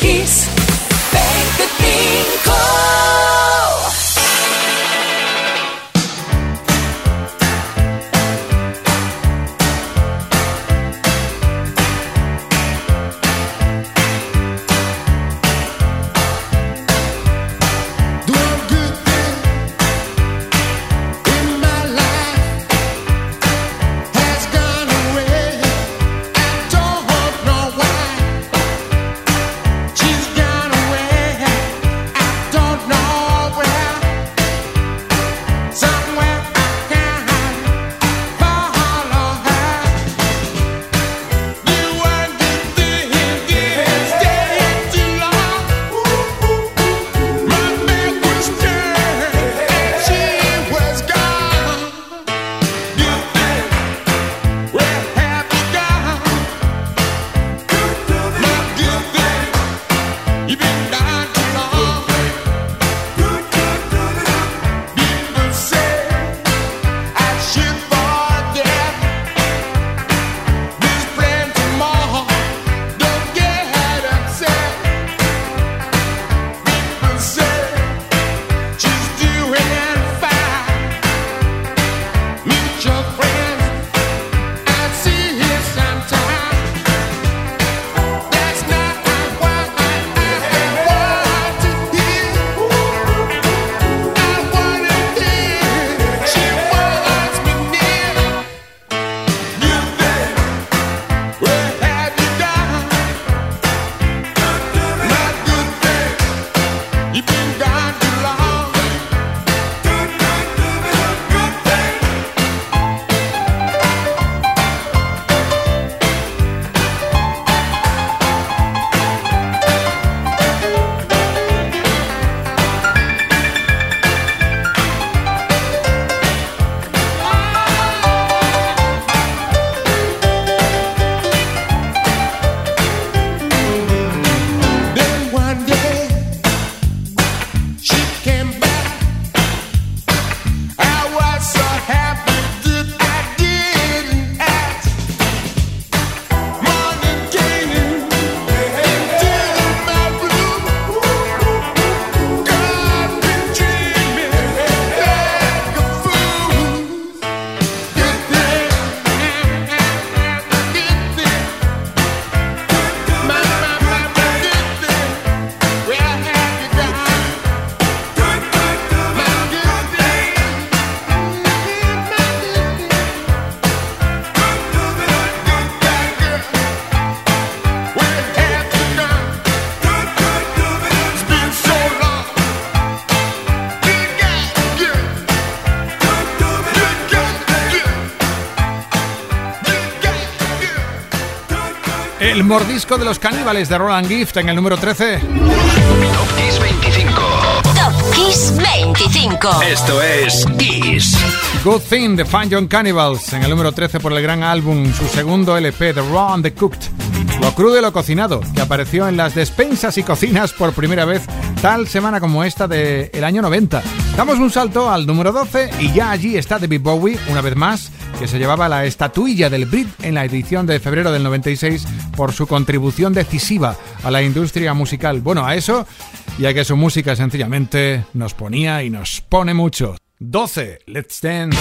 peace. Mordisco de los caníbales de Roland Gift en el número 13. Top Kiss 25. Top Kiss 25. Esto es Kiss. Good Thing de Fun Young Cannibals en el número 13 por el gran álbum, su segundo LP, The Raw and the Cooked. Lo crudo y lo cocinado, que apareció en las despensas y cocinas por primera vez tal semana como esta del año 90. Damos un salto al número 12 y ya allí está David Bowie, una vez más, que se llevaba la estatuilla del Brit en la edición de febrero del 96 por su contribución decisiva a la industria musical. Bueno, a eso y a que su música sencillamente nos ponía y nos pone mucho. 12. Let's Dance.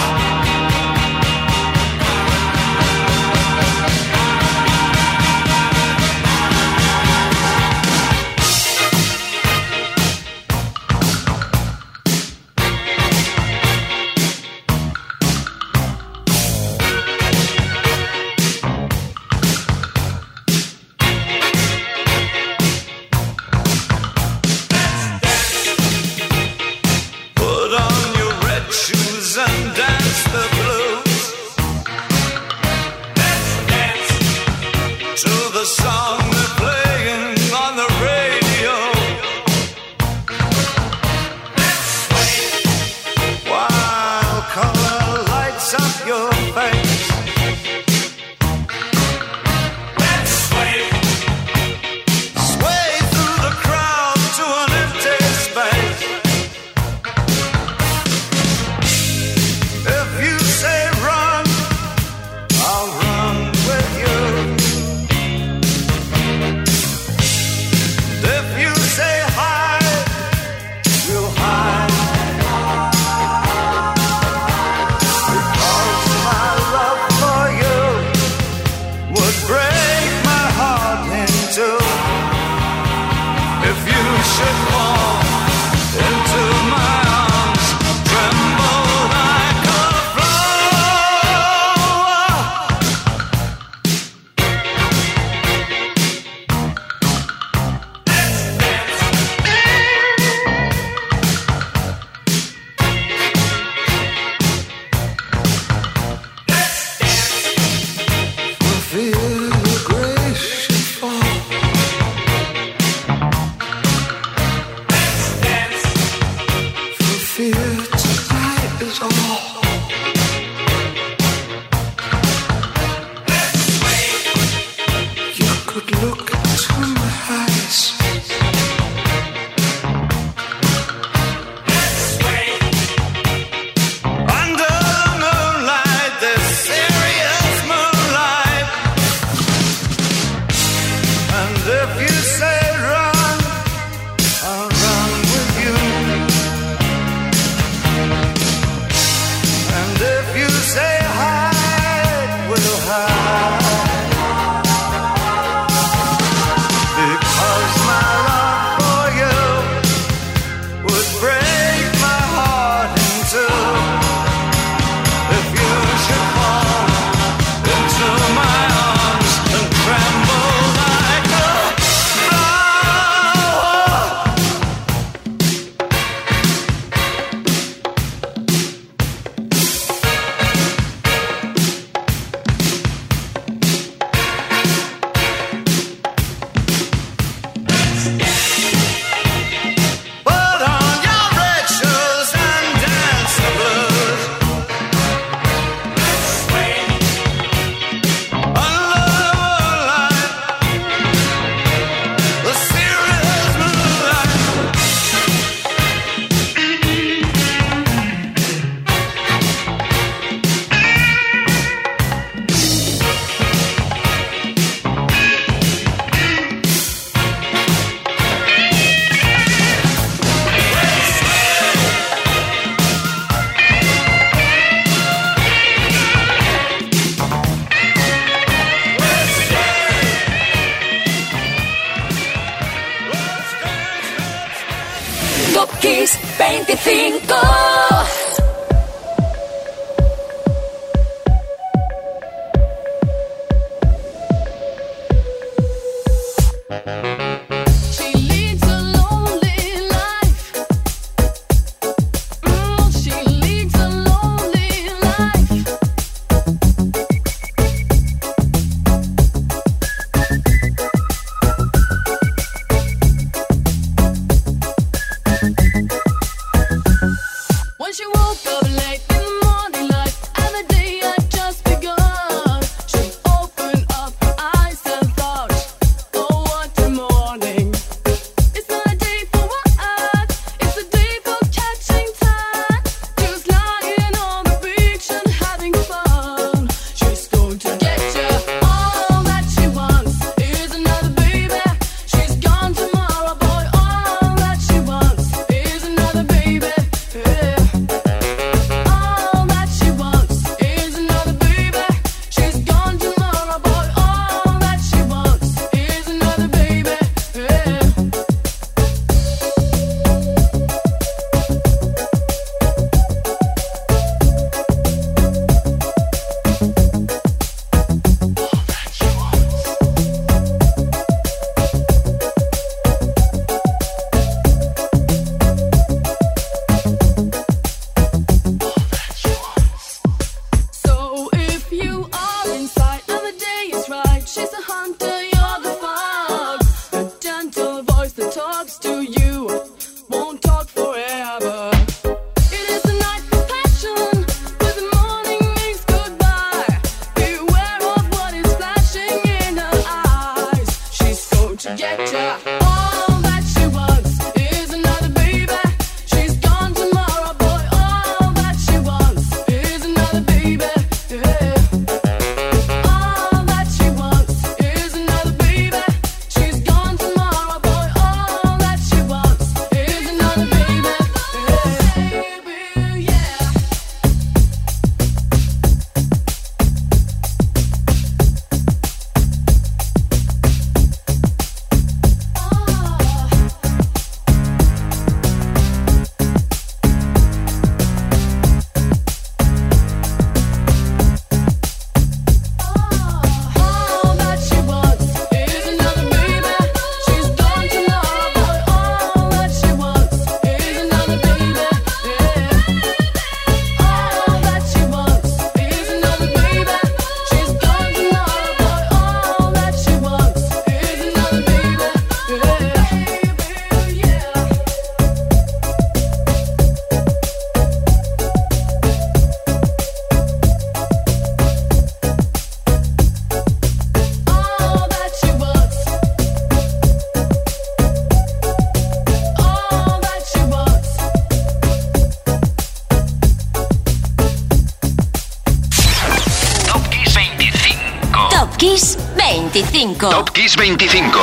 25. Top Kiss 25.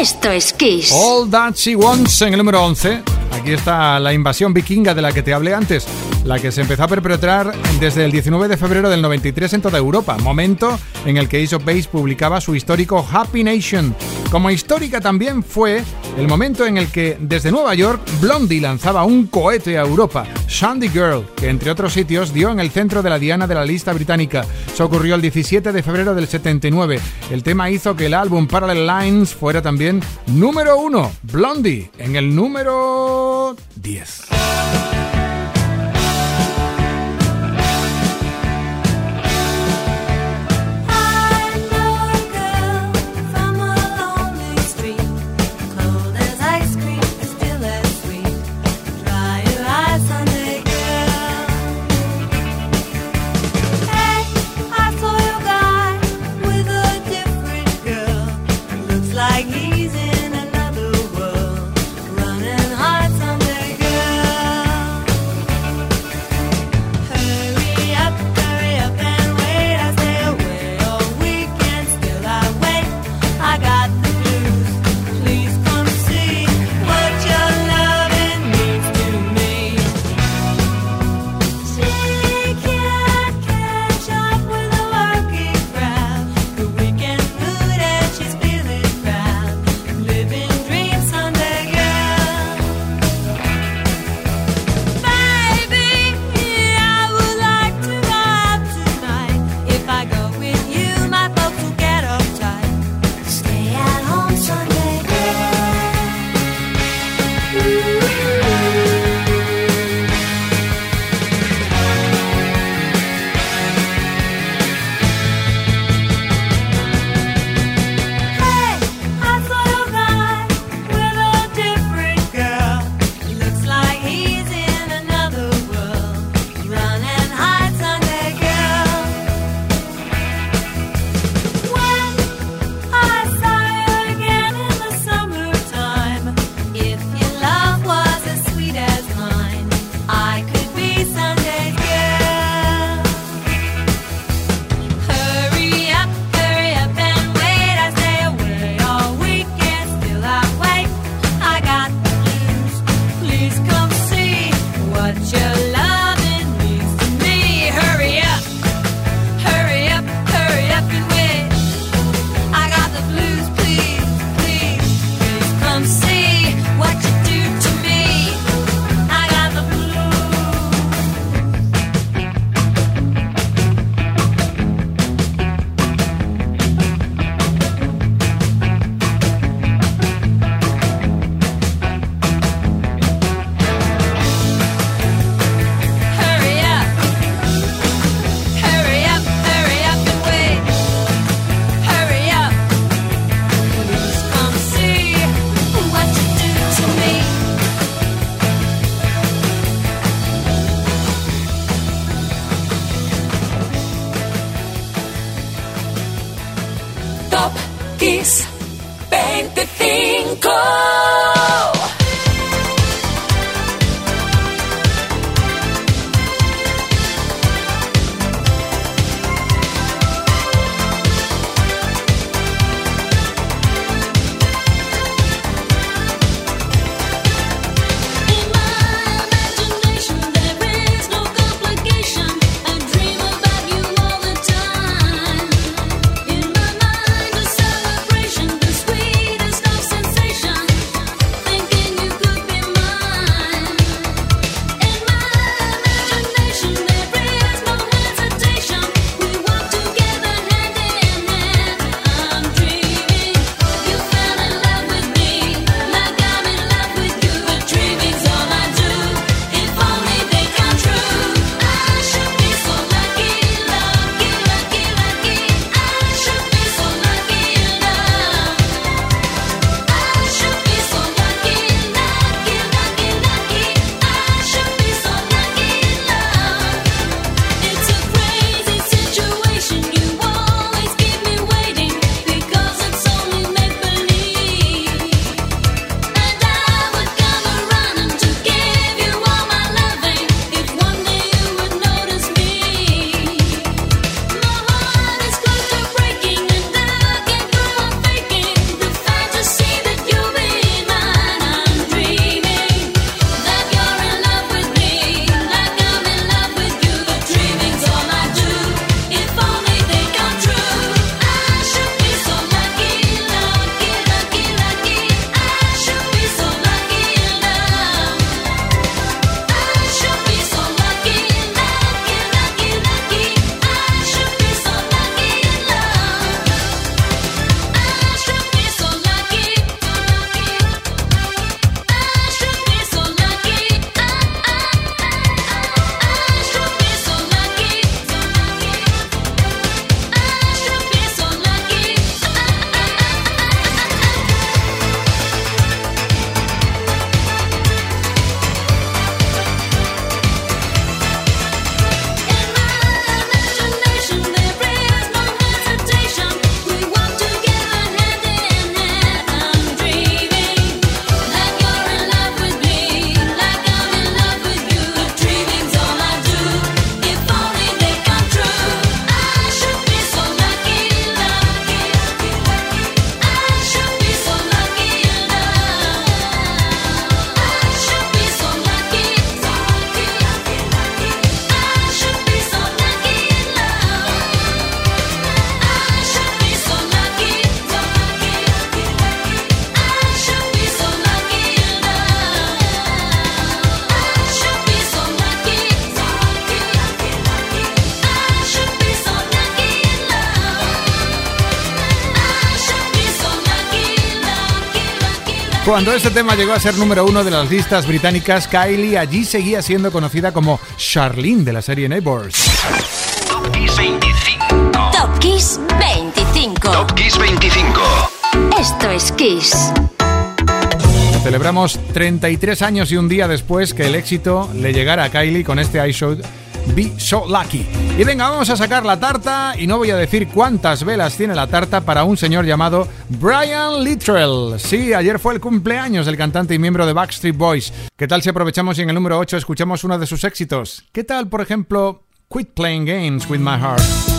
Esto es Kiss. All That She Wants en el número 11. Aquí está la invasión vikinga de la que te hablé antes la que se empezó a perpetrar desde el 19 de febrero del 93 en toda Europa, momento en el que Ace of Base publicaba su histórico Happy Nation. Como histórica también fue el momento en el que desde Nueva York Blondie lanzaba un cohete a Europa, Shandy Girl, que entre otros sitios dio en el centro de la diana de la lista británica. Eso ocurrió el 17 de febrero del 79. El tema hizo que el álbum Parallel Lines fuera también número uno, Blondie, en el número 10. Cuando este tema llegó a ser número uno de las listas británicas, Kylie allí seguía siendo conocida como Charlene de la serie Neighbors. Top Kiss 25. Top Kiss 25. Top Kiss 25. Esto es Kiss. Celebramos 33 años y un día después que el éxito le llegara a Kylie con este I Be So Lucky. Y venga, vamos a sacar la tarta y no voy a decir cuántas velas tiene la tarta para un señor llamado Brian Littrell. Sí, ayer fue el cumpleaños del cantante y miembro de Backstreet Boys. ¿Qué tal si aprovechamos y en el número 8 escuchamos uno de sus éxitos? ¿Qué tal, por ejemplo, Quit Playing Games with My Heart?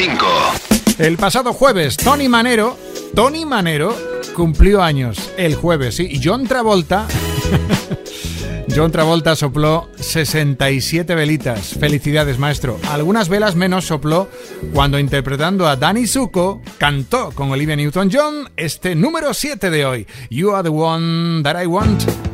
25. El pasado jueves, Tony Manero, Tony Manero cumplió años el jueves. Y John Travolta, John Travolta sopló 67 velitas. Felicidades, maestro. Algunas velas menos sopló cuando interpretando a Danny Zuko cantó con Olivia Newton-John este número 7 de hoy. You are the one that I want.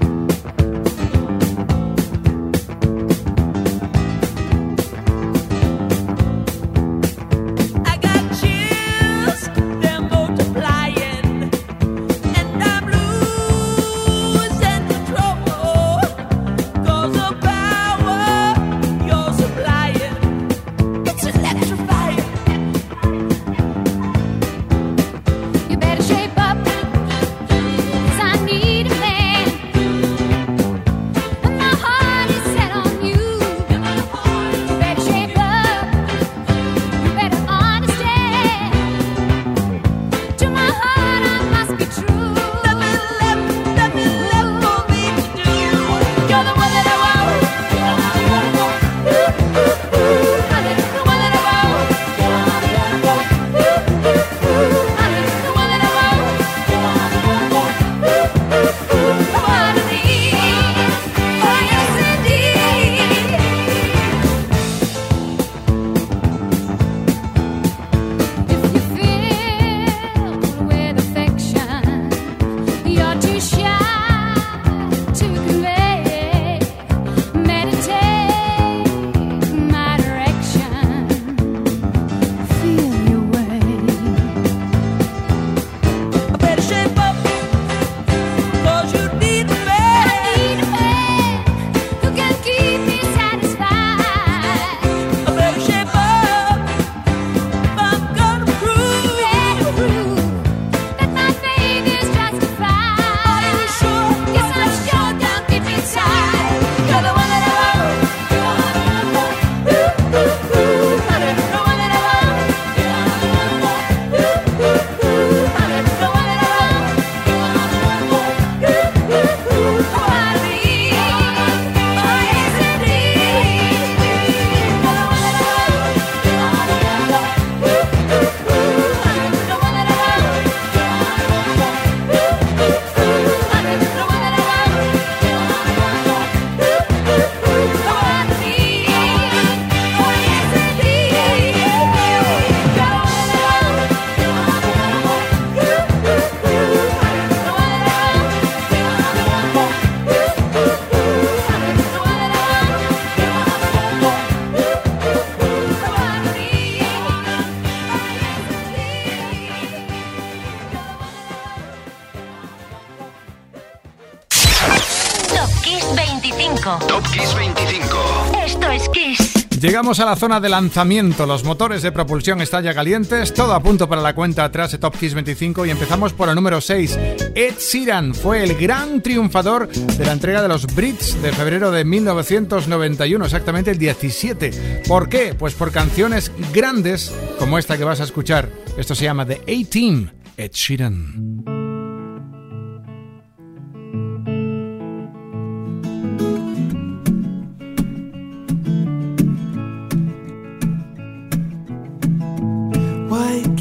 Llegamos a la zona de lanzamiento, los motores de propulsión están ya calientes, todo a punto para la cuenta atrás de Top Kiss 25 y empezamos por el número 6. Ed Sheeran fue el gran triunfador de la entrega de los Brits de febrero de 1991, exactamente el 17. ¿Por qué? Pues por canciones grandes como esta que vas a escuchar. Esto se llama The A-Team, Ed Sheeran.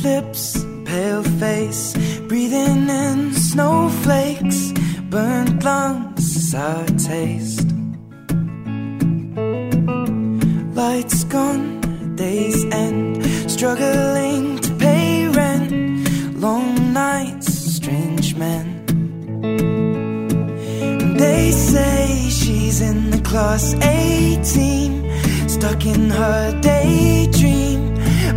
Lips, pale face, breathing in snowflakes, burnt lungs, sour taste. Lights gone, days end, struggling to pay rent, long nights, strange men. They say she's in the class 18, stuck in her daydream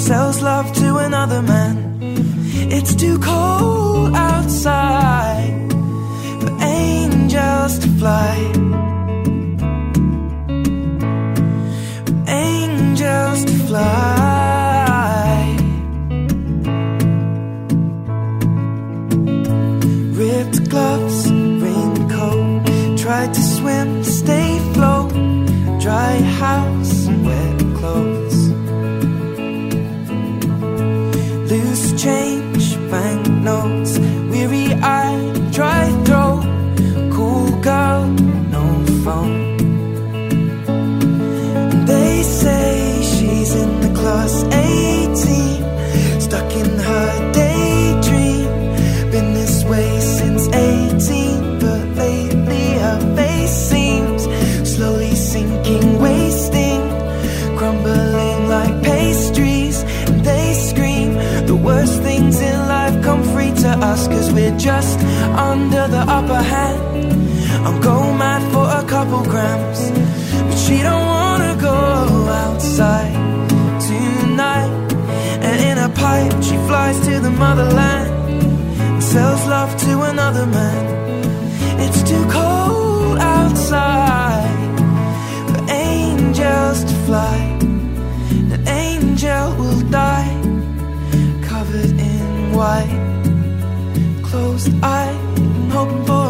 sells love to another man. It's too cold outside for angels to fly. For angels to fly. In 18, stuck in her daydream. Been this way since 18, but lately her face seems slowly sinking, wasting, crumbling like pastries. And they scream the worst things in life come free to us, cause we're just under the upper hand. I'm go mad for a couple grams, but she don't she to the motherland and sells love to another man. It's too cold outside for angels to fly. An angel will die covered in white, closed eye, hoping for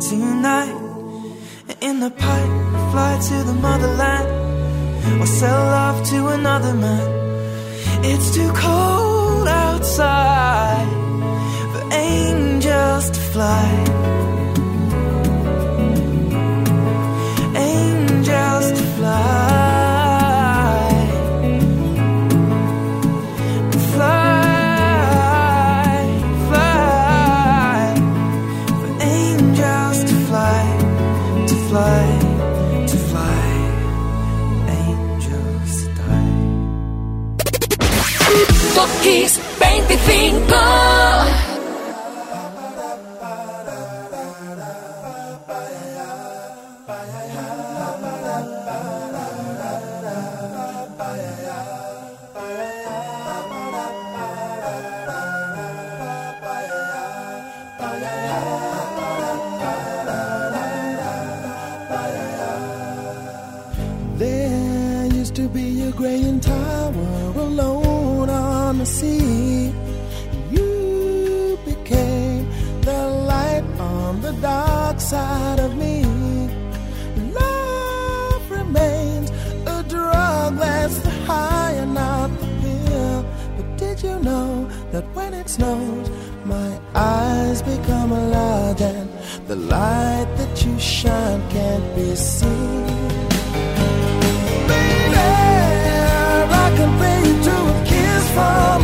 tonight. In the pipe, fly to the motherland or sell love to another man. It's too cold outside for angels to fly. Angels to. Fly, Kiss 25. Snows, my eyes become large and the light that you shine can't be seen? compare you to a kiss from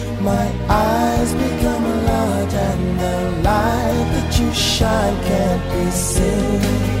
my eyes become large and the light that you shine can't be seen.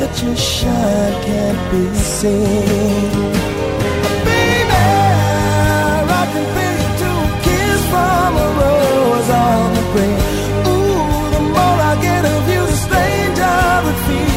that you shine can't be seen? from a rose on the. Ooh, the more I get of you, the stranger it feels,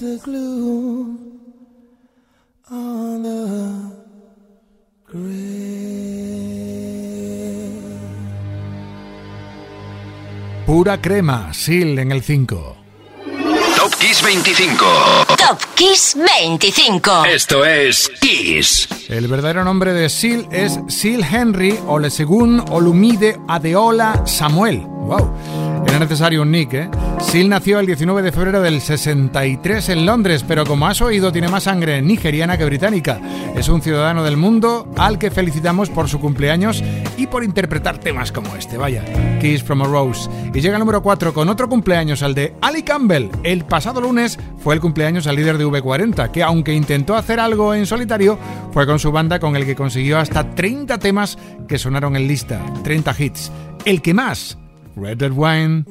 the gloom on the Pura crema, Sil en el 5. Top Kiss 25. Top Kiss 25. Esto es Kiss. El verdadero nombre de Sil es Sil Henry Olesegun Olumide Adeola Samuel. ¡Wow! Era necesario un nick, ¿eh? Sil nació el 19 de febrero del 63 en Londres, pero como has oído, tiene más sangre nigeriana que británica. Es un ciudadano del mundo al que felicitamos por su cumpleaños y por interpretar temas como este. Vaya, Kiss from a Rose. Y llega el número 4 con otro cumpleaños, al de Ali Campbell. El pasado lunes fue el cumpleaños al líder de V40, que aunque intentó hacer algo en solitario, fue con su banda con el que consiguió hasta 30 temas que sonaron en lista, 30 hits. El que más, Red Dead Wine.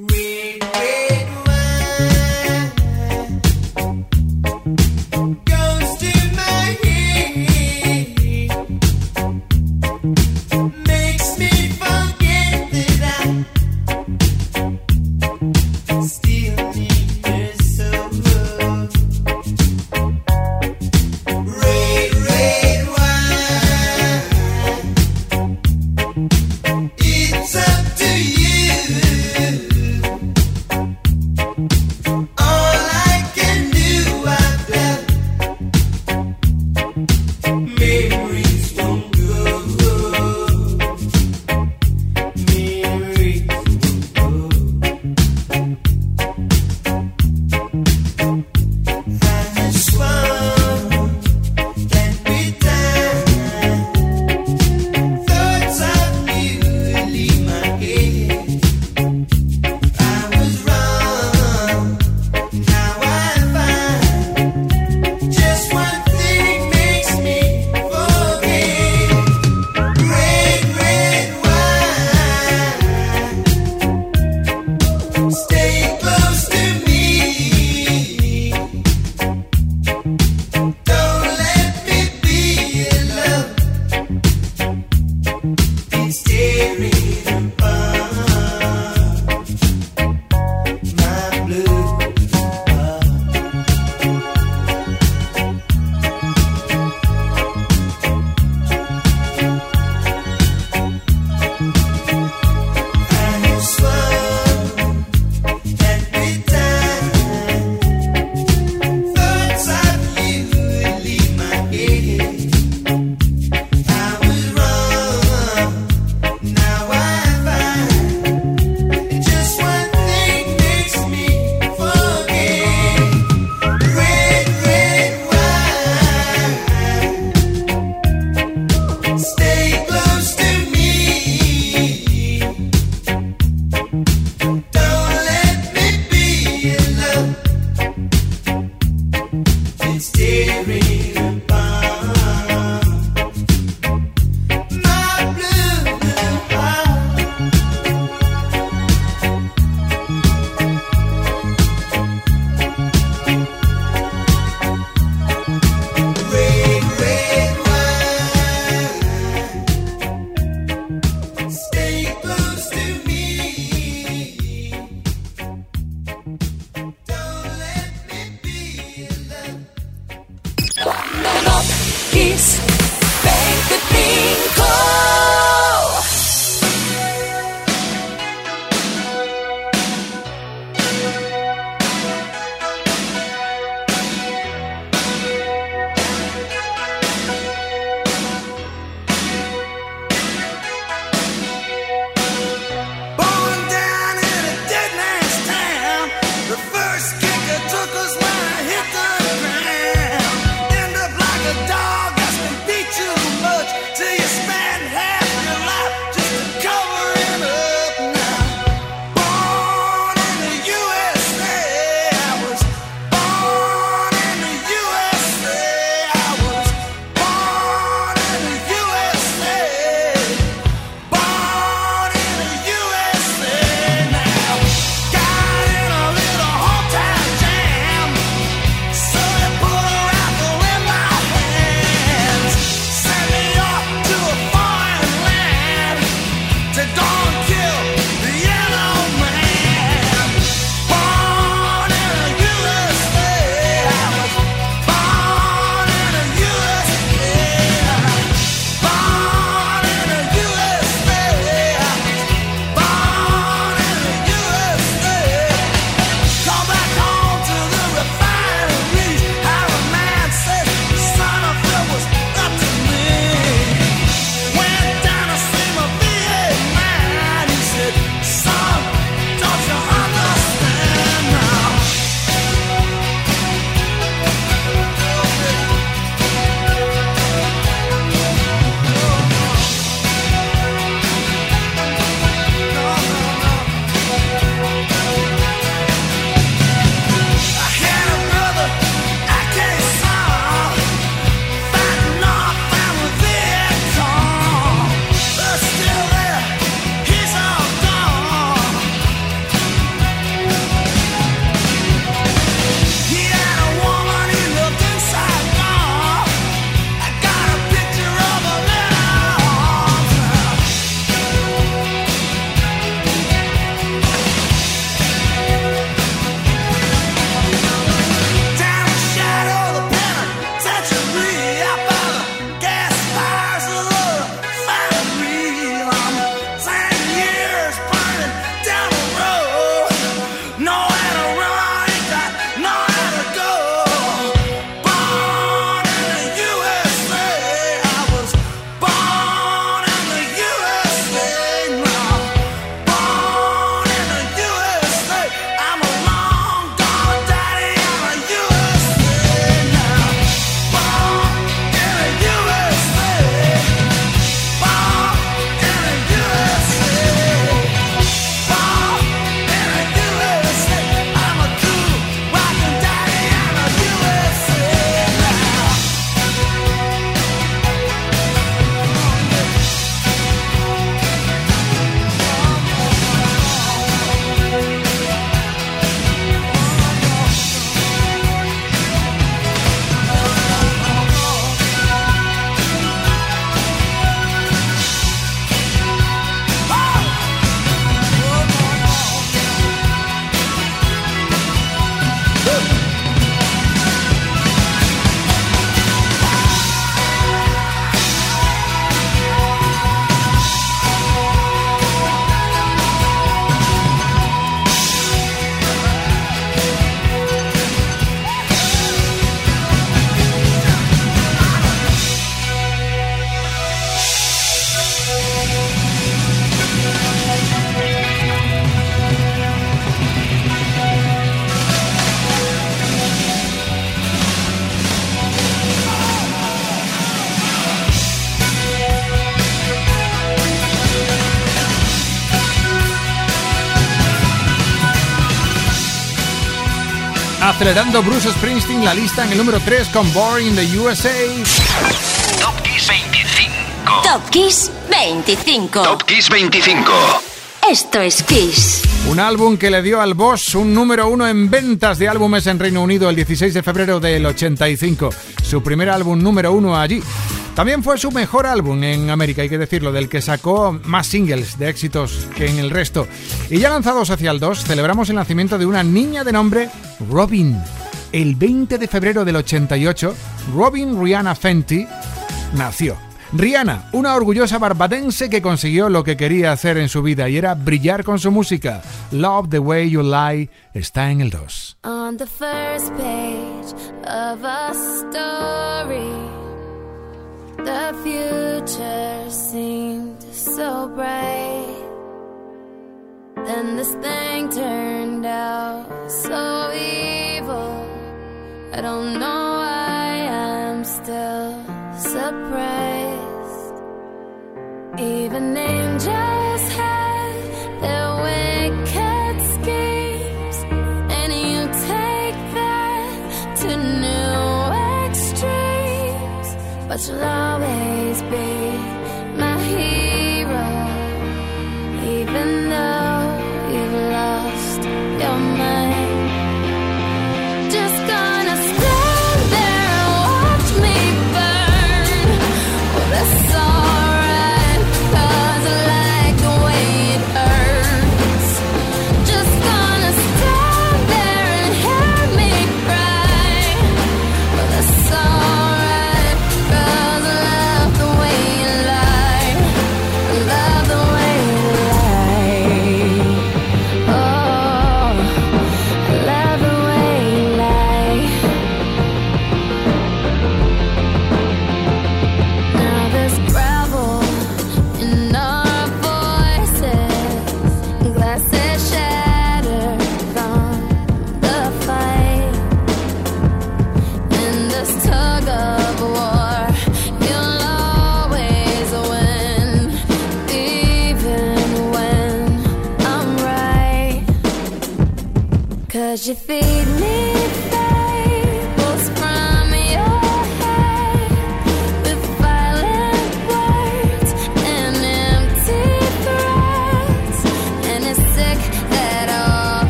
Acelerando Bruce Springsteen la lista en el número 3 con Boring the USA. Top Kiss 25. Top Kiss 25. Top Kiss 25. Esto es Kiss. Un álbum que le dio al Boss un número uno en ventas de álbumes en Reino Unido el 16 de febrero del 85. Su primer álbum número uno allí. También fue su mejor álbum en América, hay que decirlo, del que sacó más singles de éxitos que en el resto. Y ya lanzados hacia el 2, celebramos el nacimiento de una niña de nombre Robin. El 20 de febrero del 88, Robin Rihanna Fenty nació. Rihanna, una orgullosa barbadense que consiguió lo que quería hacer en su vida y era brillar con su música. Love the Way You Lie está en el 2. On the first page of a story, the future seemed so bright. Then this thing turned out so evil. I don't know why I'm still surprised. Even angels had their wicked schemes, and you take that to new extremes. But you'll always be you feel?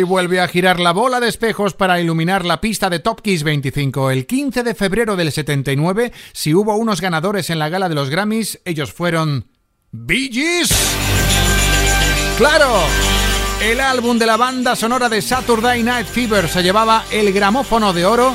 Hoy vuelve a girar la bola de espejos para iluminar la pista de Top Kiss 25. El 15 de febrero del 79, si hubo unos ganadores en la gala de los Grammys, ellos fueron... ¡Bee Gees! ¡Claro! El álbum de la banda sonora de Saturday Night Fever se llevaba el gramófono de oro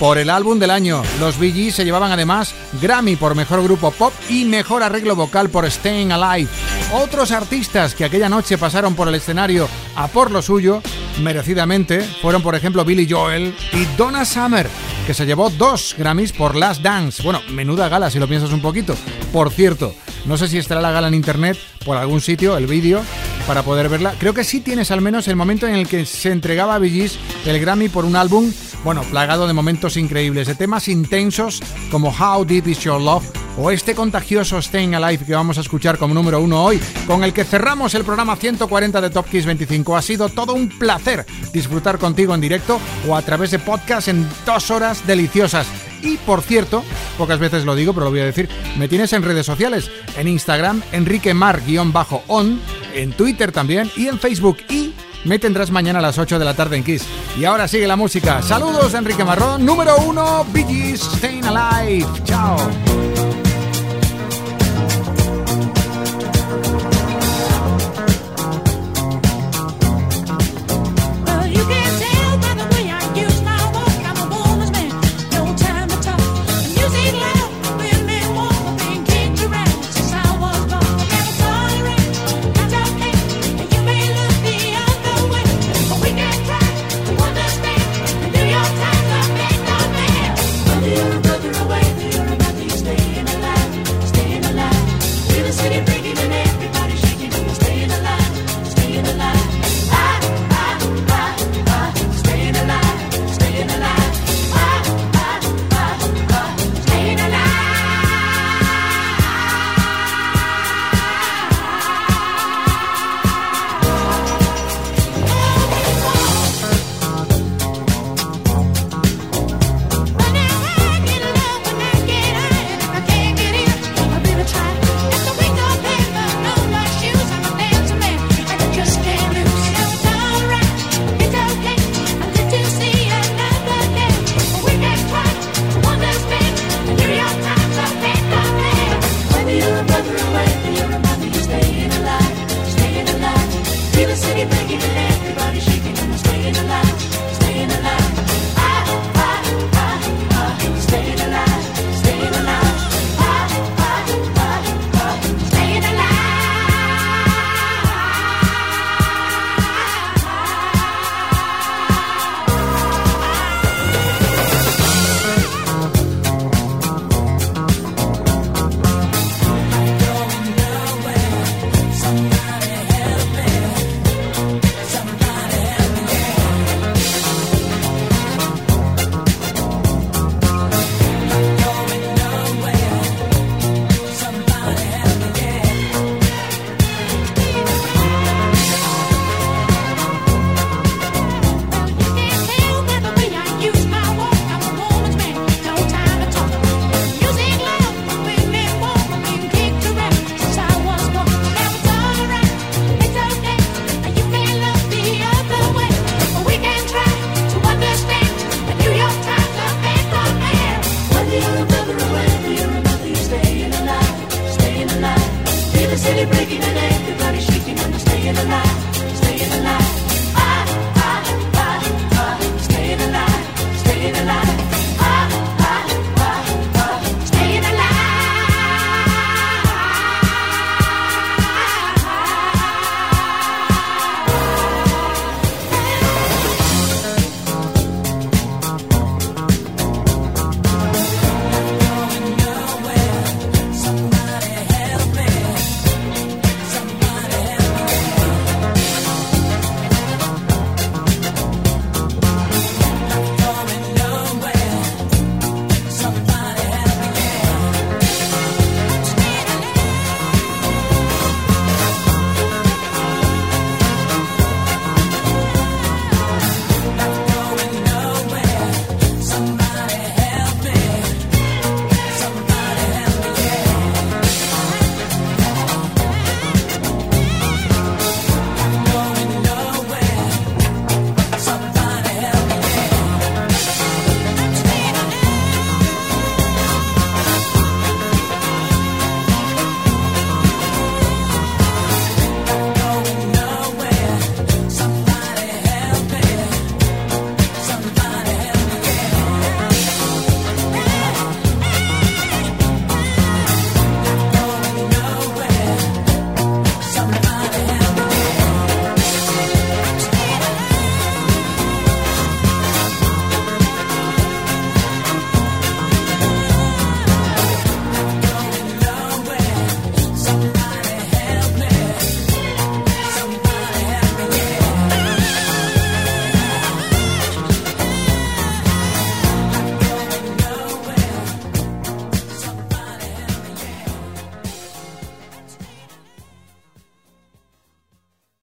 por el álbum del año. Los Bee Gees se llevaban además Grammy por mejor grupo pop y mejor arreglo vocal por Staying Alive. Otros artistas que aquella noche pasaron por el escenario a por lo suyo, merecidamente, fueron por ejemplo Billy Joel y Donna Summer, que se llevó dos Grammys por Last Dance. Bueno, menuda gala si lo piensas un poquito. Por cierto, no sé si estará la gala en internet por algún sitio, el vídeo, para poder verla. Creo que sí tienes al menos el momento en el que se entregaba a Bee el Grammy por un álbum, bueno, plagado de momentos increíbles, de temas intensos como How Deep Is Your Love o este contagioso Staying Alive que vamos a escuchar como número uno hoy, con el que cerramos el programa 140 de Top Kiss 25. Ha sido todo un placer disfrutar contigo en directo o a través de podcast en dos horas deliciosas. Y por cierto, pocas veces lo digo, pero lo voy a decir, me tienes en redes sociales, en Instagram, Enrique Mar-on, en Twitter también y en Facebook. Y me tendrás mañana a las 8 de la tarde en Kiss. Y ahora sigue la música. Saludos, Enrique Marrón. Número 1, Bee Gees, Staying Alive. Chao.